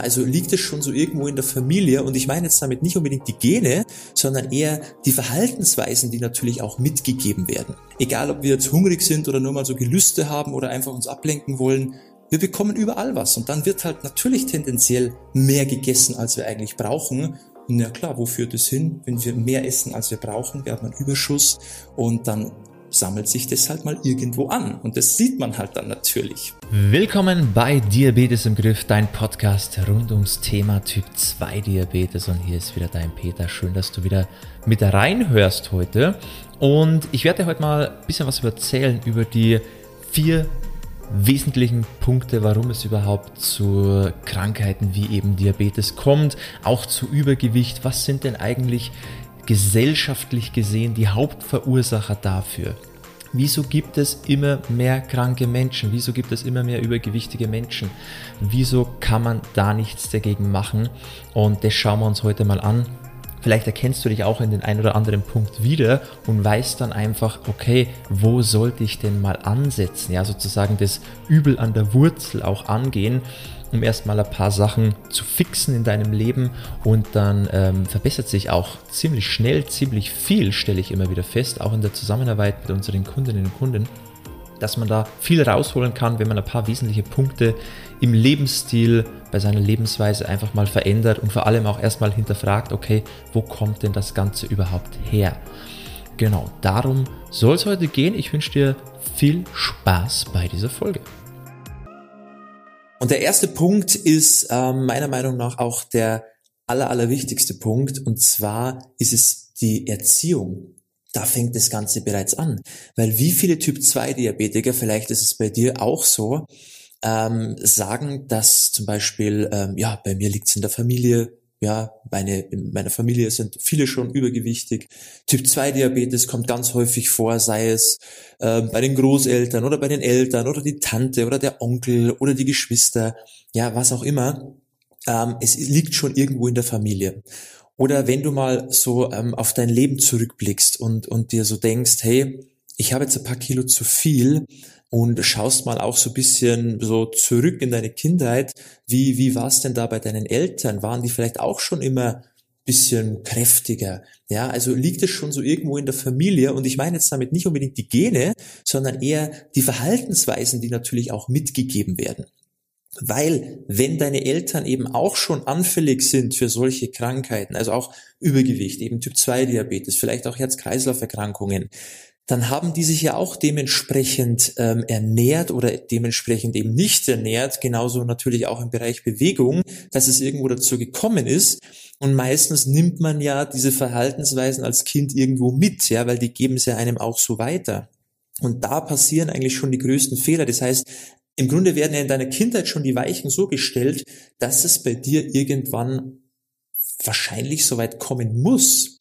Also liegt es schon so irgendwo in der Familie und ich meine jetzt damit nicht unbedingt die Gene, sondern eher die Verhaltensweisen, die natürlich auch mitgegeben werden. Egal, ob wir jetzt hungrig sind oder nur mal so Gelüste haben oder einfach uns ablenken wollen, wir bekommen überall was und dann wird halt natürlich tendenziell mehr gegessen, als wir eigentlich brauchen. Na klar, wo führt es hin? Wenn wir mehr essen, als wir brauchen, wir haben einen Überschuss und dann sammelt sich das halt mal irgendwo an. Und das sieht man halt dann natürlich. Willkommen bei Diabetes im Griff, dein Podcast rund ums Thema Typ 2 Diabetes. Und hier ist wieder dein Peter. Schön, dass du wieder mit reinhörst heute. Und ich werde dir heute mal ein bisschen was erzählen über die vier wesentlichen Punkte, warum es überhaupt zu Krankheiten wie eben Diabetes kommt, auch zu Übergewicht. Was sind denn eigentlich gesellschaftlich gesehen die Hauptverursacher dafür? Wieso gibt es immer mehr kranke Menschen? Wieso gibt es immer mehr übergewichtige Menschen? Wieso kann man da nichts dagegen machen? Und das schauen wir uns heute mal an. Vielleicht erkennst du dich auch in den ein oder anderen Punkt wieder und weißt dann einfach, okay, wo sollte ich denn mal ansetzen? Ja, sozusagen das Übel an der Wurzel auch angehen um erstmal ein paar Sachen zu fixen in deinem Leben und dann ähm, verbessert sich auch ziemlich schnell, ziemlich viel, stelle ich immer wieder fest, auch in der Zusammenarbeit mit unseren Kundinnen und Kunden, dass man da viel rausholen kann, wenn man ein paar wesentliche Punkte im Lebensstil, bei seiner Lebensweise einfach mal verändert und vor allem auch erstmal hinterfragt, okay, wo kommt denn das Ganze überhaupt her? Genau, darum soll es heute gehen. Ich wünsche dir viel Spaß bei dieser Folge. Und der erste Punkt ist äh, meiner Meinung nach auch der aller, allerwichtigste Punkt. Und zwar ist es die Erziehung. Da fängt das Ganze bereits an. Weil wie viele Typ 2 Diabetiker, vielleicht ist es bei dir auch so, ähm, sagen, dass zum Beispiel, ähm, ja, bei mir liegt es in der Familie, ja, meine, in meiner Familie sind viele schon übergewichtig. Typ 2 Diabetes kommt ganz häufig vor, sei es äh, bei den Großeltern oder bei den Eltern oder die Tante oder der Onkel oder die Geschwister, ja, was auch immer. Ähm, es liegt schon irgendwo in der Familie. Oder wenn du mal so ähm, auf dein Leben zurückblickst und, und dir so denkst, hey, ich habe jetzt ein paar Kilo zu viel, und schaust mal auch so bisschen so zurück in deine Kindheit. Wie, wie war es denn da bei deinen Eltern? Waren die vielleicht auch schon immer bisschen kräftiger. Ja, also liegt es schon so irgendwo in der Familie und ich meine jetzt damit nicht unbedingt die Gene, sondern eher die Verhaltensweisen, die natürlich auch mitgegeben werden. Weil wenn deine Eltern eben auch schon anfällig sind für solche Krankheiten, also auch Übergewicht, eben Typ 2 Diabetes, vielleicht auch Herz-Kreislauf-Erkrankungen, dann haben die sich ja auch dementsprechend ähm, ernährt oder dementsprechend eben nicht ernährt, genauso natürlich auch im Bereich Bewegung, dass es irgendwo dazu gekommen ist. Und meistens nimmt man ja diese Verhaltensweisen als Kind irgendwo mit, ja, weil die geben es ja einem auch so weiter. Und da passieren eigentlich schon die größten Fehler. Das heißt, im Grunde werden ja in deiner Kindheit schon die Weichen so gestellt, dass es bei dir irgendwann wahrscheinlich so weit kommen muss.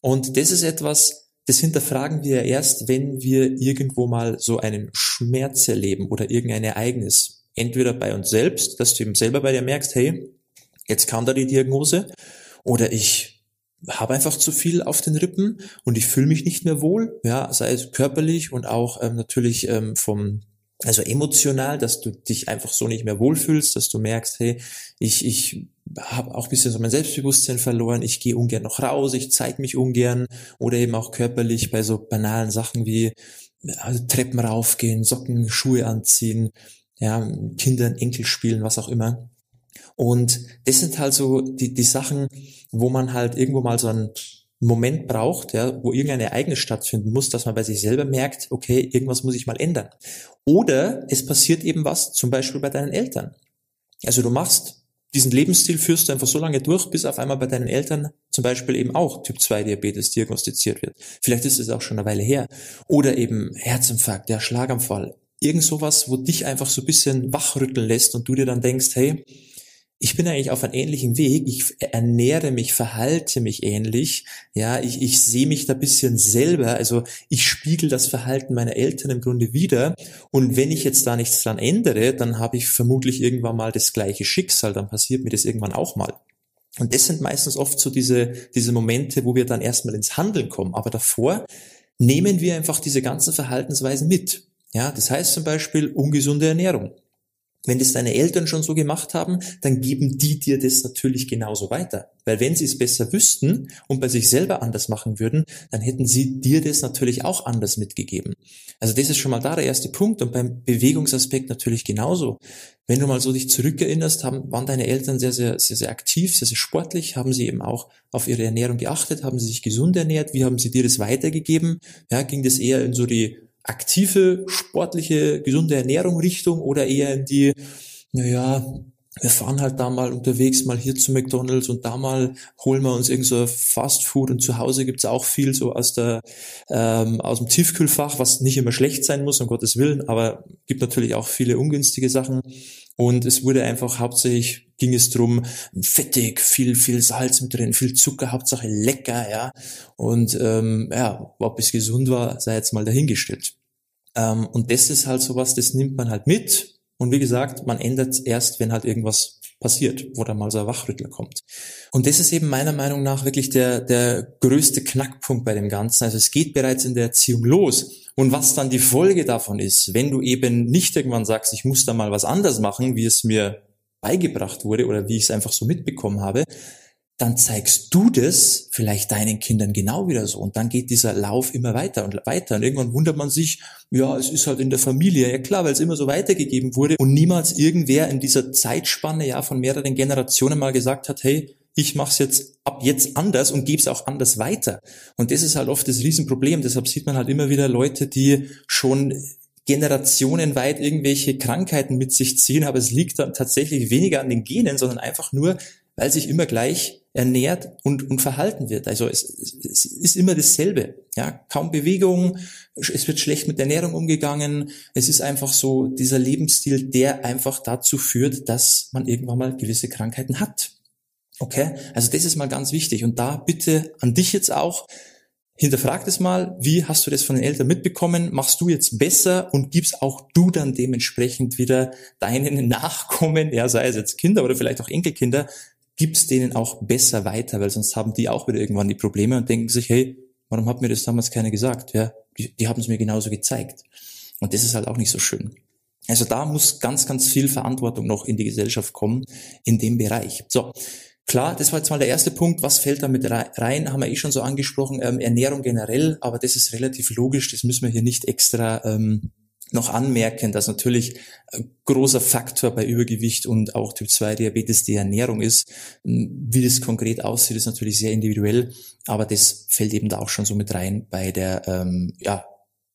Und das ist etwas, das hinterfragen wir erst, wenn wir irgendwo mal so einen Schmerz erleben oder irgendein Ereignis. Entweder bei uns selbst, dass du eben selber bei dir merkst, hey, jetzt kam da die Diagnose, oder ich habe einfach zu viel auf den Rippen und ich fühle mich nicht mehr wohl, ja, sei es körperlich und auch ähm, natürlich ähm, vom also emotional, dass du dich einfach so nicht mehr wohlfühlst, dass du merkst, hey, ich, ich habe auch ein bisschen so mein Selbstbewusstsein verloren, ich gehe ungern noch raus, ich zeige mich ungern oder eben auch körperlich bei so banalen Sachen wie also Treppen raufgehen, Socken, Schuhe anziehen, ja, Kindern, Enkel spielen, was auch immer. Und das sind halt so die, die Sachen, wo man halt irgendwo mal so einen Moment braucht, ja, wo irgendein Ereignis stattfinden muss, dass man bei sich selber merkt, okay, irgendwas muss ich mal ändern. Oder es passiert eben was, zum Beispiel bei deinen Eltern. Also du machst diesen Lebensstil führst du einfach so lange durch, bis auf einmal bei deinen Eltern zum Beispiel eben auch Typ 2 Diabetes diagnostiziert wird. Vielleicht ist es auch schon eine Weile her. Oder eben Herzinfarkt, der Schlaganfall. Irgend sowas, wo dich einfach so ein bisschen wachrütteln lässt und du dir dann denkst, hey, ich bin eigentlich auf einem ähnlichen Weg. Ich ernähre mich, verhalte mich ähnlich. Ja, ich, ich sehe mich da bisschen selber. Also ich spiegel das Verhalten meiner Eltern im Grunde wieder. Und wenn ich jetzt da nichts dran ändere, dann habe ich vermutlich irgendwann mal das gleiche Schicksal. Dann passiert mir das irgendwann auch mal. Und das sind meistens oft so diese, diese Momente, wo wir dann erstmal ins Handeln kommen. Aber davor nehmen wir einfach diese ganzen Verhaltensweisen mit. Ja, das heißt zum Beispiel ungesunde Ernährung. Wenn das deine Eltern schon so gemacht haben, dann geben die dir das natürlich genauso weiter. Weil wenn sie es besser wüssten und bei sich selber anders machen würden, dann hätten sie dir das natürlich auch anders mitgegeben. Also das ist schon mal da der erste Punkt und beim Bewegungsaspekt natürlich genauso. Wenn du mal so dich zurückerinnerst, haben, waren deine Eltern sehr, sehr, sehr, sehr aktiv, sehr, sehr sportlich, haben sie eben auch auf ihre Ernährung geachtet, haben sie sich gesund ernährt, wie haben sie dir das weitergegeben? Ja, ging das eher in so die aktive, sportliche, gesunde Ernährung Richtung oder eher in die, naja, wir fahren halt da mal unterwegs, mal hier zu McDonalds und da mal holen wir uns irgend so Fast Food und zu Hause gibt's auch viel so aus der ähm, aus dem Tiefkühlfach, was nicht immer schlecht sein muss, um Gottes Willen, aber gibt natürlich auch viele ungünstige Sachen. Und es wurde einfach hauptsächlich ging es drum fettig, viel, viel Salz mit drin, viel Zucker, Hauptsache lecker, ja. Und ähm, ja, ob es gesund war, sei jetzt mal dahingestellt. Ähm, und das ist halt sowas, das nimmt man halt mit. Und wie gesagt, man ändert erst, wenn halt irgendwas passiert, wo dann mal so ein Wachrüttler kommt. Und das ist eben meiner Meinung nach wirklich der, der größte Knackpunkt bei dem Ganzen. Also es geht bereits in der Erziehung los. Und was dann die Folge davon ist, wenn du eben nicht irgendwann sagst, ich muss da mal was anders machen, wie es mir beigebracht wurde oder wie ich es einfach so mitbekommen habe, dann zeigst du das vielleicht deinen Kindern genau wieder so. Und dann geht dieser Lauf immer weiter und weiter. Und irgendwann wundert man sich, ja, es ist halt in der Familie. Ja klar, weil es immer so weitergegeben wurde und niemals irgendwer in dieser Zeitspanne ja von mehreren Generationen mal gesagt hat, hey, ich mache es jetzt ab jetzt anders und gebe es auch anders weiter. Und das ist halt oft das Riesenproblem. Deshalb sieht man halt immer wieder Leute, die schon generationenweit irgendwelche Krankheiten mit sich ziehen, aber es liegt dann tatsächlich weniger an den Genen, sondern einfach nur, weil sich immer gleich ernährt und, und verhalten wird. Also es, es ist immer dasselbe. Ja, kaum Bewegung, es wird schlecht mit Ernährung umgegangen. Es ist einfach so dieser Lebensstil, der einfach dazu führt, dass man irgendwann mal gewisse Krankheiten hat. Okay? Also das ist mal ganz wichtig. Und da bitte an dich jetzt auch, hinterfrag das mal, wie hast du das von den Eltern mitbekommen? Machst du jetzt besser und gibst auch du dann dementsprechend wieder deinen Nachkommen, ja, sei es jetzt Kinder oder vielleicht auch Enkelkinder, gibst denen auch besser weiter, weil sonst haben die auch wieder irgendwann die Probleme und denken sich, hey, warum hat mir das damals keiner gesagt? Ja, die, die haben es mir genauso gezeigt. Und das ist halt auch nicht so schön. Also da muss ganz, ganz viel Verantwortung noch in die Gesellschaft kommen in dem Bereich. So, Klar, das war jetzt mal der erste Punkt. Was fällt da mit rein? Haben wir eh schon so angesprochen. Ähm, Ernährung generell, aber das ist relativ logisch. Das müssen wir hier nicht extra ähm, noch anmerken, dass natürlich großer Faktor bei Übergewicht und auch Typ 2 Diabetes die Ernährung ist. Wie das konkret aussieht, ist natürlich sehr individuell, aber das fällt eben da auch schon so mit rein bei der ähm, ja,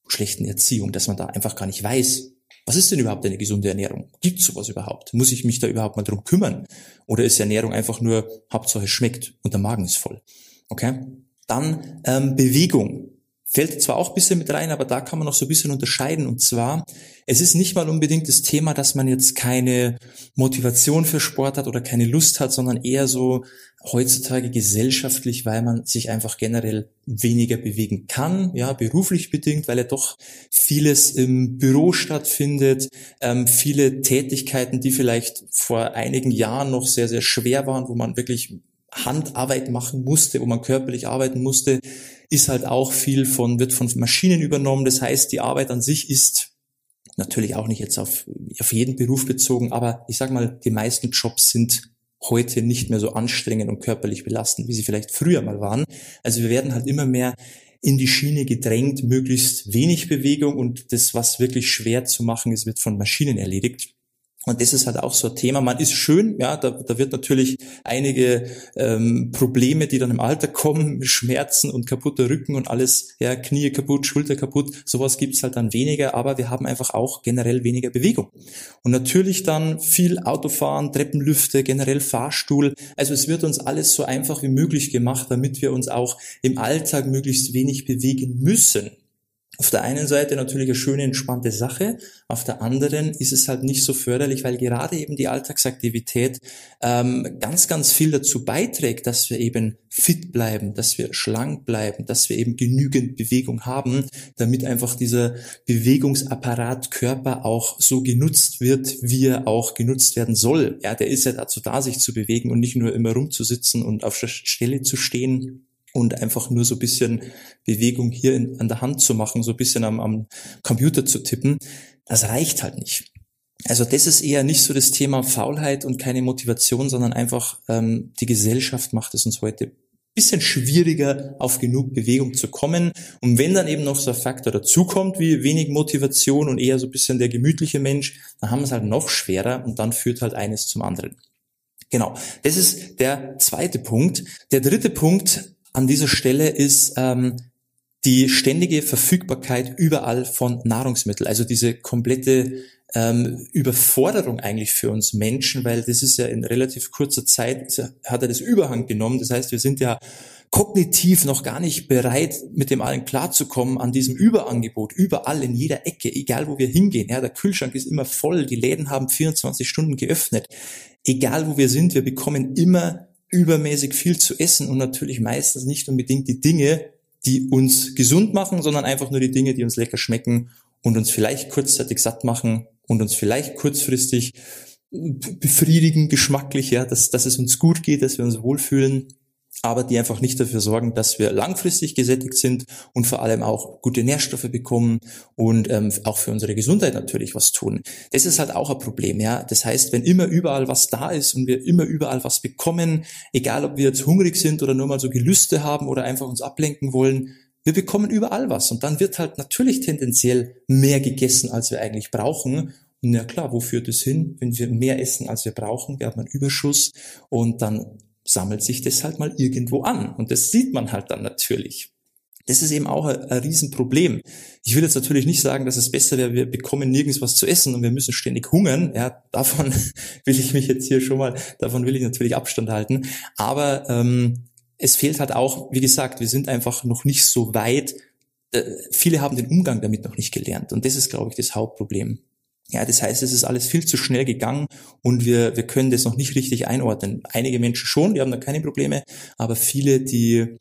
schlechten Erziehung, dass man da einfach gar nicht weiß, was ist denn überhaupt eine gesunde Ernährung? Gibt sowas überhaupt? Muss ich mich da überhaupt mal drum kümmern? Oder ist Ernährung einfach nur Hauptsache es schmeckt und der Magen ist voll? Okay? Dann ähm, Bewegung. Fällt zwar auch ein bisschen mit rein, aber da kann man noch so ein bisschen unterscheiden. Und zwar, es ist nicht mal unbedingt das Thema, dass man jetzt keine Motivation für Sport hat oder keine Lust hat, sondern eher so heutzutage gesellschaftlich, weil man sich einfach generell weniger bewegen kann, ja, beruflich bedingt, weil ja doch vieles im Büro stattfindet, ähm, viele Tätigkeiten, die vielleicht vor einigen Jahren noch sehr, sehr schwer waren, wo man wirklich Handarbeit machen musste, wo man körperlich arbeiten musste, ist halt auch viel von, wird von Maschinen übernommen. Das heißt, die Arbeit an sich ist natürlich auch nicht jetzt auf, auf jeden Beruf bezogen, aber ich sag mal, die meisten Jobs sind heute nicht mehr so anstrengend und körperlich belastend, wie sie vielleicht früher mal waren. Also wir werden halt immer mehr in die Schiene gedrängt, möglichst wenig Bewegung und das, was wirklich schwer zu machen ist, wird von Maschinen erledigt. Und das ist halt auch so ein Thema. Man ist schön, ja, da, da wird natürlich einige ähm, Probleme, die dann im Alter kommen, Schmerzen und kaputter Rücken und alles, ja, Knie kaputt, Schulter kaputt, sowas gibt's halt dann weniger, aber wir haben einfach auch generell weniger Bewegung. Und natürlich dann viel Autofahren, Treppenlüfte, generell Fahrstuhl. Also es wird uns alles so einfach wie möglich gemacht, damit wir uns auch im Alltag möglichst wenig bewegen müssen. Auf der einen Seite natürlich eine schöne, entspannte Sache, auf der anderen ist es halt nicht so förderlich, weil gerade eben die Alltagsaktivität ähm, ganz, ganz viel dazu beiträgt, dass wir eben fit bleiben, dass wir schlank bleiben, dass wir eben genügend Bewegung haben, damit einfach dieser Bewegungsapparat Körper auch so genutzt wird, wie er auch genutzt werden soll. Ja, der ist ja dazu da, sich zu bewegen und nicht nur immer rumzusitzen und auf der Stelle zu stehen und einfach nur so ein bisschen Bewegung hier in, an der Hand zu machen, so ein bisschen am, am Computer zu tippen, das reicht halt nicht. Also das ist eher nicht so das Thema Faulheit und keine Motivation, sondern einfach ähm, die Gesellschaft macht es uns heute bisschen schwieriger, auf genug Bewegung zu kommen. Und wenn dann eben noch so ein Faktor dazukommt, wie wenig Motivation und eher so ein bisschen der gemütliche Mensch, dann haben wir es halt noch schwerer und dann führt halt eines zum anderen. Genau, das ist der zweite Punkt. Der dritte Punkt an dieser Stelle ist ähm, die ständige Verfügbarkeit überall von Nahrungsmitteln. Also diese komplette ähm, Überforderung eigentlich für uns Menschen, weil das ist ja in relativ kurzer Zeit, hat er das Überhang genommen. Das heißt, wir sind ja kognitiv noch gar nicht bereit, mit dem allen klarzukommen an diesem Überangebot, überall in jeder Ecke, egal wo wir hingehen. Ja, der Kühlschrank ist immer voll, die Läden haben 24 Stunden geöffnet. Egal wo wir sind, wir bekommen immer übermäßig viel zu essen und natürlich meistens nicht unbedingt die Dinge, die uns gesund machen, sondern einfach nur die Dinge, die uns lecker schmecken und uns vielleicht kurzzeitig satt machen und uns vielleicht kurzfristig befriedigen, geschmacklich, ja, dass, dass es uns gut geht, dass wir uns wohlfühlen, aber die einfach nicht dafür sorgen, dass wir langfristig gesättigt sind und vor allem auch gute Nährstoffe bekommen und ähm, auch für unsere Gesundheit natürlich was tun. Das ist halt auch ein Problem, ja. Das heißt, wenn immer überall was da ist und wir immer überall was bekommen, egal ob wir jetzt hungrig sind oder nur mal so Gelüste haben oder einfach uns ablenken wollen, wir bekommen überall was und dann wird halt natürlich tendenziell mehr gegessen, als wir eigentlich brauchen. Und ja klar, wo führt es hin? Wenn wir mehr essen, als wir brauchen, wir haben einen Überschuss und dann sammelt sich das halt mal irgendwo an. Und das sieht man halt dann natürlich. Das ist eben auch ein, ein Riesenproblem. Ich will jetzt natürlich nicht sagen, dass es besser wäre, wir bekommen nirgends was zu essen und wir müssen ständig hungern. Ja, davon will ich mich jetzt hier schon mal, davon will ich natürlich Abstand halten. Aber ähm, es fehlt halt auch, wie gesagt, wir sind einfach noch nicht so weit. Äh, viele haben den Umgang damit noch nicht gelernt. Und das ist, glaube ich, das Hauptproblem. Ja, das heißt, es ist alles viel zu schnell gegangen und wir, wir können das noch nicht richtig einordnen. Einige Menschen schon, die haben da keine Probleme, aber viele, die,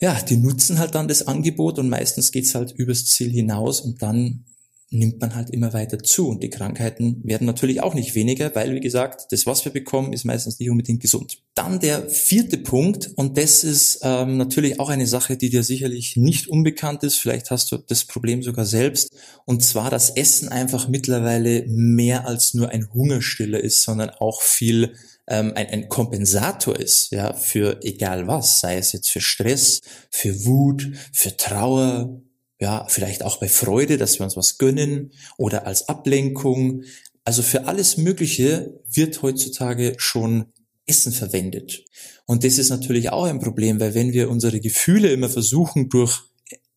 ja, die nutzen halt dann das Angebot und meistens geht's halt übers Ziel hinaus und dann nimmt man halt immer weiter zu. Und die Krankheiten werden natürlich auch nicht weniger, weil, wie gesagt, das, was wir bekommen, ist meistens nicht unbedingt gesund. Dann der vierte Punkt, und das ist ähm, natürlich auch eine Sache, die dir sicherlich nicht unbekannt ist. Vielleicht hast du das Problem sogar selbst. Und zwar, dass Essen einfach mittlerweile mehr als nur ein Hungerstiller ist, sondern auch viel ähm, ein, ein Kompensator ist, ja, für egal was, sei es jetzt für Stress, für Wut, für Trauer, ja, vielleicht auch bei Freude, dass wir uns was gönnen oder als Ablenkung. Also für alles Mögliche wird heutzutage schon Essen verwendet. Und das ist natürlich auch ein Problem, weil wenn wir unsere Gefühle immer versuchen, durch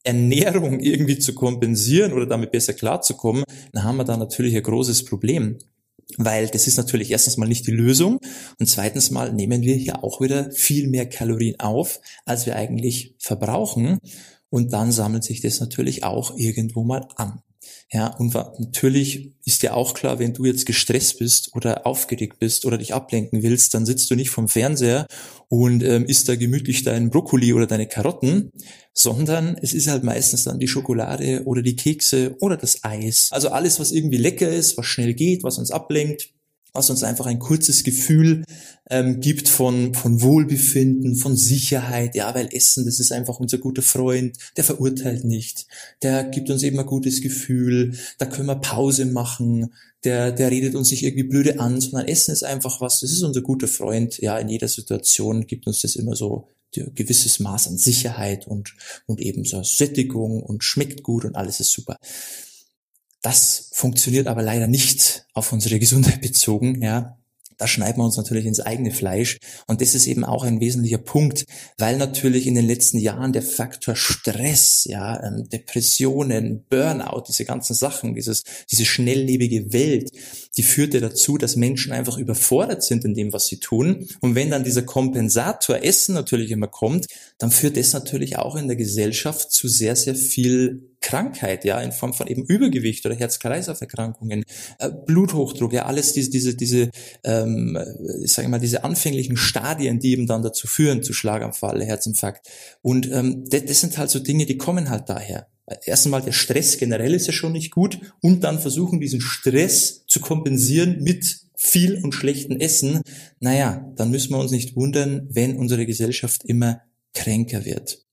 Ernährung irgendwie zu kompensieren oder damit besser klarzukommen, dann haben wir da natürlich ein großes Problem. Weil das ist natürlich erstens mal nicht die Lösung und zweitens mal nehmen wir hier auch wieder viel mehr Kalorien auf, als wir eigentlich verbrauchen. Und dann sammelt sich das natürlich auch irgendwo mal an. Ja, und natürlich ist dir auch klar, wenn du jetzt gestresst bist oder aufgeregt bist oder dich ablenken willst, dann sitzt du nicht vom Fernseher und ähm, isst da gemütlich deinen Brokkoli oder deine Karotten, sondern es ist halt meistens dann die Schokolade oder die Kekse oder das Eis. Also alles, was irgendwie lecker ist, was schnell geht, was uns ablenkt, was uns einfach ein kurzes Gefühl ähm, gibt von, von Wohlbefinden, von Sicherheit. Ja, weil Essen, das ist einfach unser guter Freund, der verurteilt nicht, der gibt uns eben ein gutes Gefühl, da können wir Pause machen, der, der redet uns nicht irgendwie blöde an, sondern Essen ist einfach was, das ist unser guter Freund. Ja, in jeder Situation gibt uns das immer so ein gewisses Maß an Sicherheit und, und eben so Sättigung und schmeckt gut und alles ist super. Das funktioniert aber leider nicht auf unsere Gesundheit bezogen, ja. Da schneiden wir uns natürlich ins eigene Fleisch. Und das ist eben auch ein wesentlicher Punkt, weil natürlich in den letzten Jahren der Faktor Stress, ja, ähm, Depressionen, Burnout, diese ganzen Sachen, dieses, diese schnelllebige Welt, die führte dazu, dass Menschen einfach überfordert sind in dem, was sie tun. Und wenn dann dieser Kompensator Essen natürlich immer kommt, dann führt das natürlich auch in der Gesellschaft zu sehr, sehr viel Krankheit, ja, in Form von eben Übergewicht oder Herz-Kreislauf-Erkrankungen, äh, Bluthochdruck, ja, alles diese, diese, diese, ähm, ich sage mal, diese anfänglichen Stadien, die eben dann dazu führen, zu Schlaganfall, Herzinfarkt. Und ähm, das, das sind halt so Dinge, die kommen halt daher. Erst einmal der Stress generell ist ja schon nicht gut und dann versuchen, diesen Stress zu kompensieren mit viel und schlechten Essen. Naja, dann müssen wir uns nicht wundern, wenn unsere Gesellschaft immer kränker wird.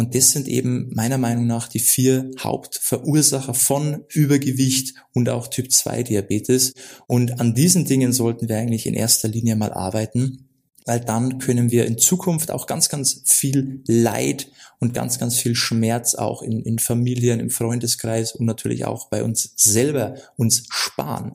Und das sind eben meiner Meinung nach die vier Hauptverursacher von Übergewicht und auch Typ 2 Diabetes. Und an diesen Dingen sollten wir eigentlich in erster Linie mal arbeiten weil dann können wir in Zukunft auch ganz, ganz viel Leid und ganz, ganz viel Schmerz auch in, in Familien, im Freundeskreis und natürlich auch bei uns selber uns sparen.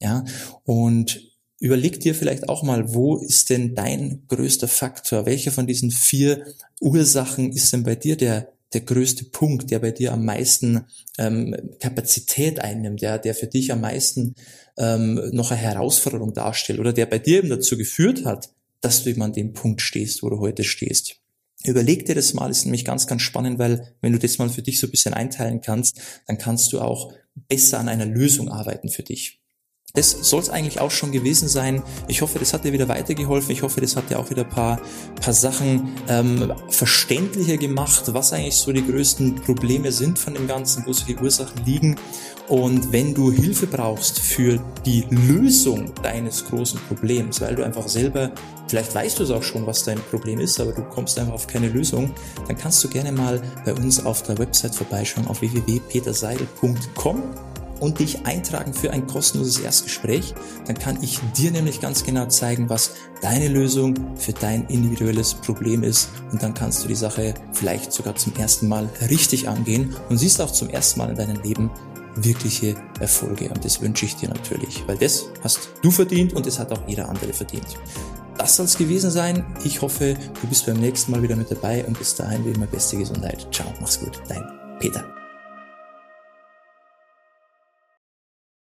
Ja, und überleg dir vielleicht auch mal, wo ist denn dein größter Faktor? Welcher von diesen vier Ursachen ist denn bei dir der der größte Punkt, der bei dir am meisten ähm, Kapazität einnimmt, ja, der für dich am meisten ähm, noch eine Herausforderung darstellt oder der bei dir eben dazu geführt hat, dass du eben an dem Punkt stehst, wo du heute stehst. Überleg dir das mal, ist nämlich ganz, ganz spannend, weil wenn du das mal für dich so ein bisschen einteilen kannst, dann kannst du auch besser an einer Lösung arbeiten für dich. Das soll es eigentlich auch schon gewesen sein. Ich hoffe, das hat dir wieder weitergeholfen. Ich hoffe, das hat dir auch wieder ein paar, paar Sachen ähm, verständlicher gemacht, was eigentlich so die größten Probleme sind von dem Ganzen, wo solche Ursachen liegen. Und wenn du Hilfe brauchst für die Lösung deines großen Problems, weil du einfach selber, vielleicht weißt du es auch schon, was dein Problem ist, aber du kommst einfach auf keine Lösung, dann kannst du gerne mal bei uns auf der Website vorbeischauen auf www.peterseidel.com und dich eintragen für ein kostenloses Erstgespräch. Dann kann ich dir nämlich ganz genau zeigen, was deine Lösung für dein individuelles Problem ist. Und dann kannst du die Sache vielleicht sogar zum ersten Mal richtig angehen und siehst auch zum ersten Mal in deinem Leben wirkliche Erfolge. Und das wünsche ich dir natürlich, weil das hast du verdient und das hat auch jeder andere verdient. Das soll es gewesen sein. Ich hoffe, du bist beim nächsten Mal wieder mit dabei und bis dahin wie immer beste Gesundheit. Ciao, mach's gut, dein Peter.